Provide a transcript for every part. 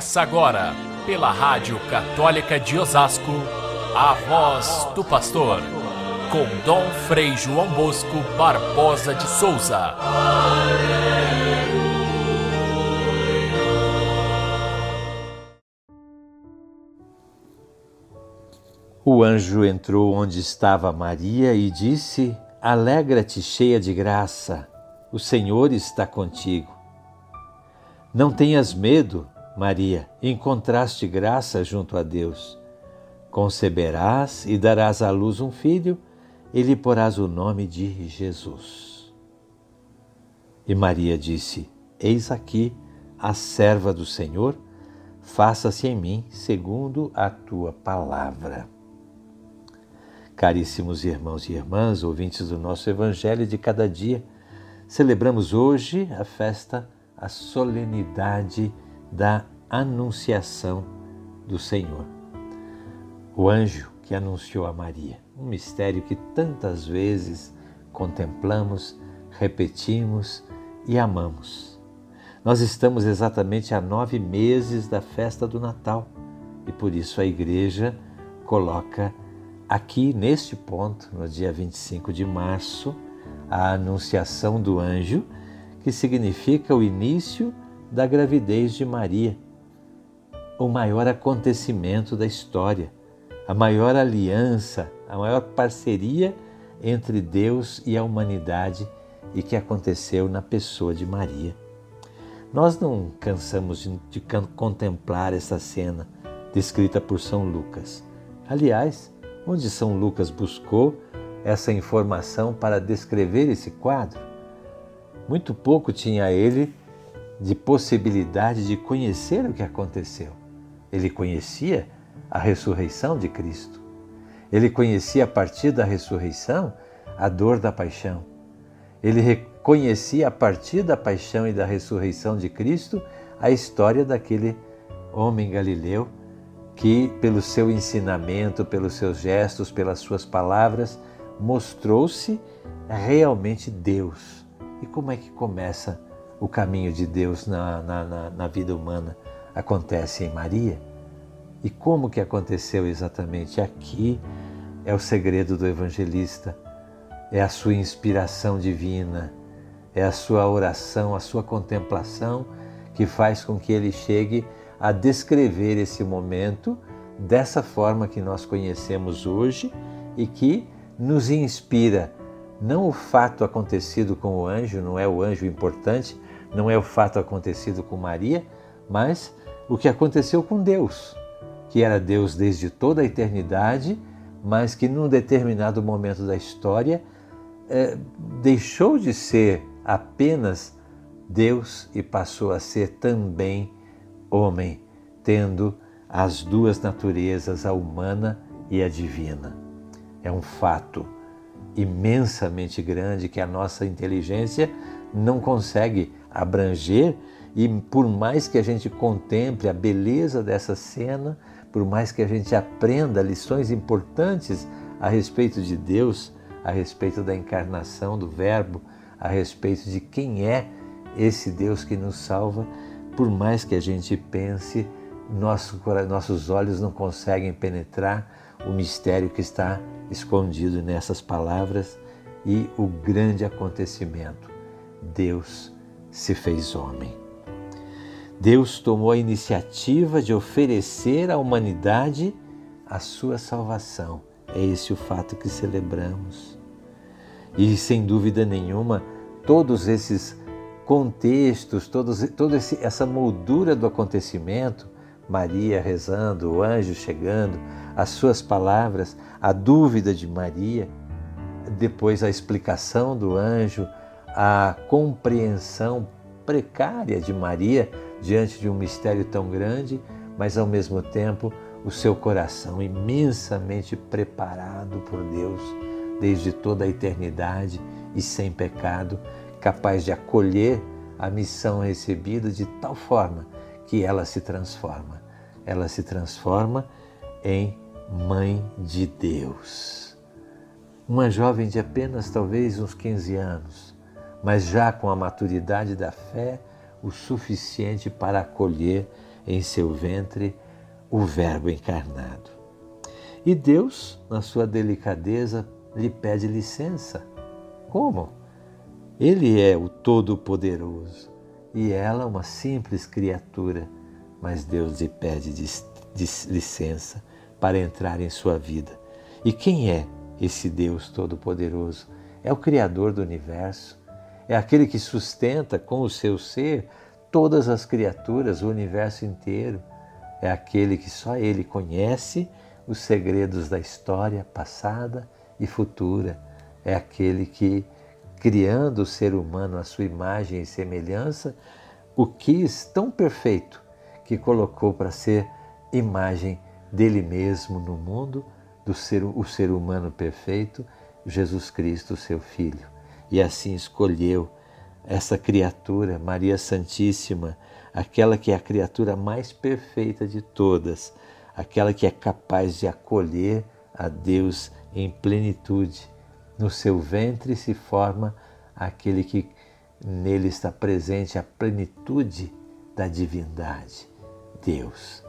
Começa agora, pela Rádio Católica de Osasco, a voz do pastor, com Dom Frei João Bosco Barbosa de Souza. O anjo entrou onde estava Maria e disse: Alegra-te, cheia de graça, o Senhor está contigo. Não tenhas medo, Maria, encontraste graça junto a Deus. Conceberás e darás à luz um filho, e lhe porás o nome de Jesus. E Maria disse: Eis aqui a serva do Senhor, faça-se em mim segundo a tua palavra. Caríssimos irmãos e irmãs, ouvintes do nosso Evangelho de cada dia, celebramos hoje a festa, a solenidade da Anunciação do Senhor. O anjo que anunciou a Maria, um mistério que tantas vezes contemplamos, repetimos e amamos. Nós estamos exatamente a nove meses da festa do Natal e por isso a Igreja coloca aqui neste ponto, no dia 25 de março, a Anunciação do Anjo, que significa o início da gravidez de Maria, o maior acontecimento da história, a maior aliança, a maior parceria entre Deus e a humanidade e que aconteceu na pessoa de Maria. Nós não cansamos de, contemplar essa cena descrita por São Lucas. Aliás, onde São Lucas buscou essa informação para descrever esse quadro? Muito pouco tinha ele de possibilidade de conhecer o que aconteceu. Ele conhecia a ressurreição de Cristo. Ele conhecia a partir da ressurreição a dor da paixão. Ele reconhecia a partir da paixão e da ressurreição de Cristo a história daquele homem galileu que, pelo seu ensinamento, pelos seus gestos, pelas suas palavras, mostrou-se realmente Deus. E como é que começa o caminho de Deus na, na, na, vida humana acontece em Maria. E como que aconteceu exatamente aqui é o segredo do evangelista, é a sua inspiração divina, é a sua oração, a sua contemplação que faz com que ele chegue a descrever esse momento dessa forma que nós conhecemos hoje e que nos inspira não o fato acontecido com o anjo, não é o anjo importante, não é o fato acontecido com Maria, mas o que aconteceu com Deus, que era Deus desde toda a eternidade, mas que num determinado momento da história é, deixou de ser apenas Deus e passou a ser também homem, tendo as duas naturezas, a humana e a divina. É um fato imensamente grande que a nossa inteligência não consegue abranger e por mais que a gente contemple a beleza dessa cena, por mais que a gente aprenda lições importantes a respeito de Deus, a respeito da encarnação do Verbo, a respeito de quem é esse Deus que nos salva, por mais que a gente pense, nosso, nossos olhos não conseguem penetrar o mistério que está escondido nessas palavras e o grande acontecimento. Deus se fez homem. Deus tomou a iniciativa de oferecer à humanidade a sua salvação. É esse o fato que celebramos. E sem dúvida nenhuma, todos esses contextos, todos, toda essa moldura do acontecimento, Maria rezando, o anjo chegando, as suas palavras, a dúvida de Maria, depois a explicação do anjo, a compreensão precária de Maria diante de um mistério tão grande, mas ao mesmo tempo o seu coração imensamente preparado por Deus desde toda a eternidade e sem pecado, capaz de acolher a missão recebida de tal forma que ela se transforma. Ela se transforma em Mãe de Deus. Uma jovem de apenas talvez uns 15 anos, mas já com a maturidade da fé o suficiente para acolher em seu ventre o Verbo encarnado. E Deus, na sua delicadeza, lhe pede licença. Como? Ele é o Todo-Poderoso e ela uma simples criatura, mas Deus lhe pede licença para entrar em sua vida. E quem é esse Deus Todo-Poderoso? É o Criador do universo, é aquele que sustenta com o seu ser todas as criaturas, o universo inteiro. É aquele que só ele conhece os segredos da história passada e futura. É aquele que, criando o ser humano à sua imagem e semelhança, o quis tão perfeito que colocou para ser imagem dele mesmo no mundo, do ser, o ser humano perfeito, Jesus Cristo, seu Filho. E assim escolheu essa criatura, Maria Santíssima, aquela que é a criatura mais perfeita de todas, aquela que é capaz de acolher a Deus em plenitude. No seu ventre se forma aquele que nele está presente a plenitude da divindade, Deus.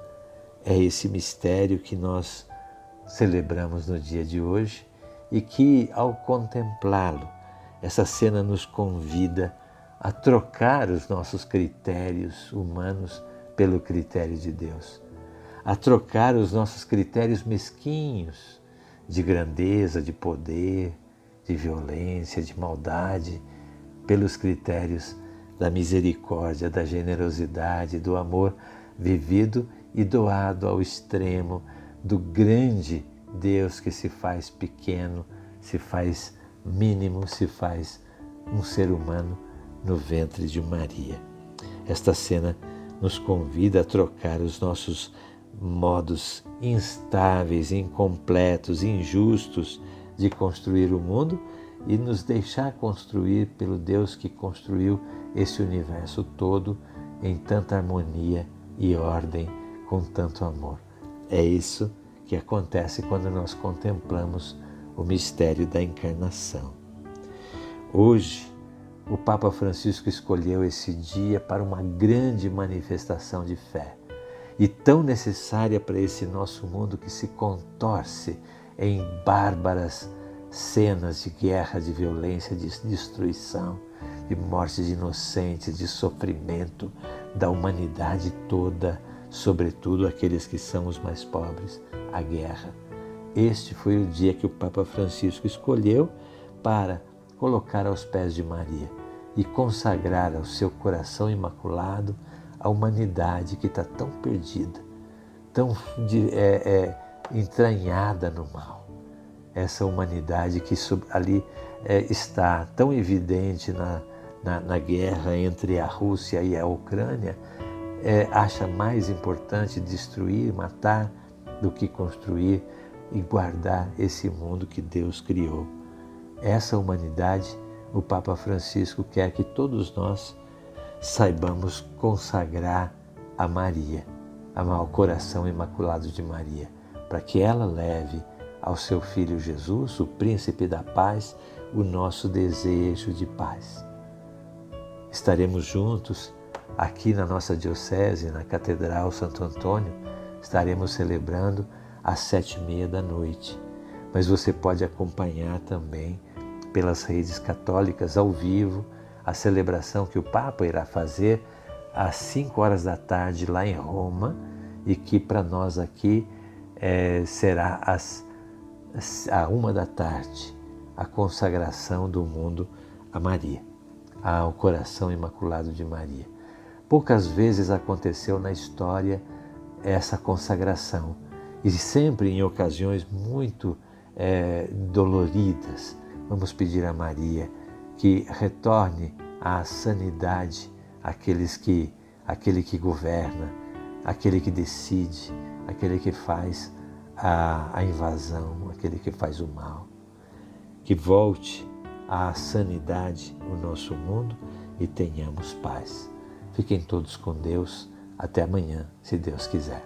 É esse mistério que nós celebramos no dia de hoje e que, ao contemplá-lo, essa cena nos convida a trocar os nossos critérios humanos pelo critério de Deus, a trocar os nossos critérios mesquinhos de grandeza, de poder, de violência, de maldade, pelos critérios da misericórdia, da generosidade, do amor vivido e doado ao extremo do grande Deus que se faz pequeno, se faz mínimo, se faz um ser humano no ventre de Maria. Esta cena nos convida a trocar os nossos modos instáveis, incompletos, injustos de construir o mundo e nos deixar construir pelo Deus que construiu esse universo todo em tanta harmonia e ordem, com tanto amor. É isso que acontece quando nós contemplamos o mistério da encarnação. Hoje, o Papa Francisco escolheu esse dia para uma grande manifestação de fé e tão necessária para esse nosso mundo que se contorce em bárbaras cenas de guerra, de violência, de destruição, de morte de inocentes, de sofrimento da humanidade toda, sobretudo aqueles que são os mais pobres, a guerra. Este foi o dia que o Papa Francisco escolheu para colocar aos pés de Maria e consagrar ao seu coração imaculado a humanidade que está tão perdida, tão é, é, entranhada no mal. Essa humanidade que ali é, está tão evidente na, na, na, guerra entre a Rússia e a Ucrânia, é, acha mais importante destruir, matar, do que construir e guardar esse mundo que Deus criou. Essa humanidade, o Papa Francisco quer que todos nós saibamos consagrar a Maria, ao coração imaculado de Maria, para que ela leve ao seu filho Jesus, o príncipe da paz, o nosso desejo de paz. Estaremos juntos aqui na nossa diocese, na Catedral Santo Antônio, estaremos celebrando às sete e meia da noite. Mas você pode acompanhar também pelas redes católicas ao vivo a celebração que o Papa irá fazer às cinco horas da tarde lá em Roma e que para nós aqui é, será às, à uma da tarde a consagração do mundo a Maria, ao coração imaculado de Maria. Poucas vezes aconteceu na história essa consagração e sempre em ocasiões muito é, doloridas. Vamos pedir a Maria que retorne à sanidade aqueles que, aquele que governa, aquele que decide, aquele que faz a, a invasão, aquele que faz o mal. Que volte à sanidade o nosso mundo e tenhamos paz. Fiquem todos com Deus até amanhã, se Deus quiser.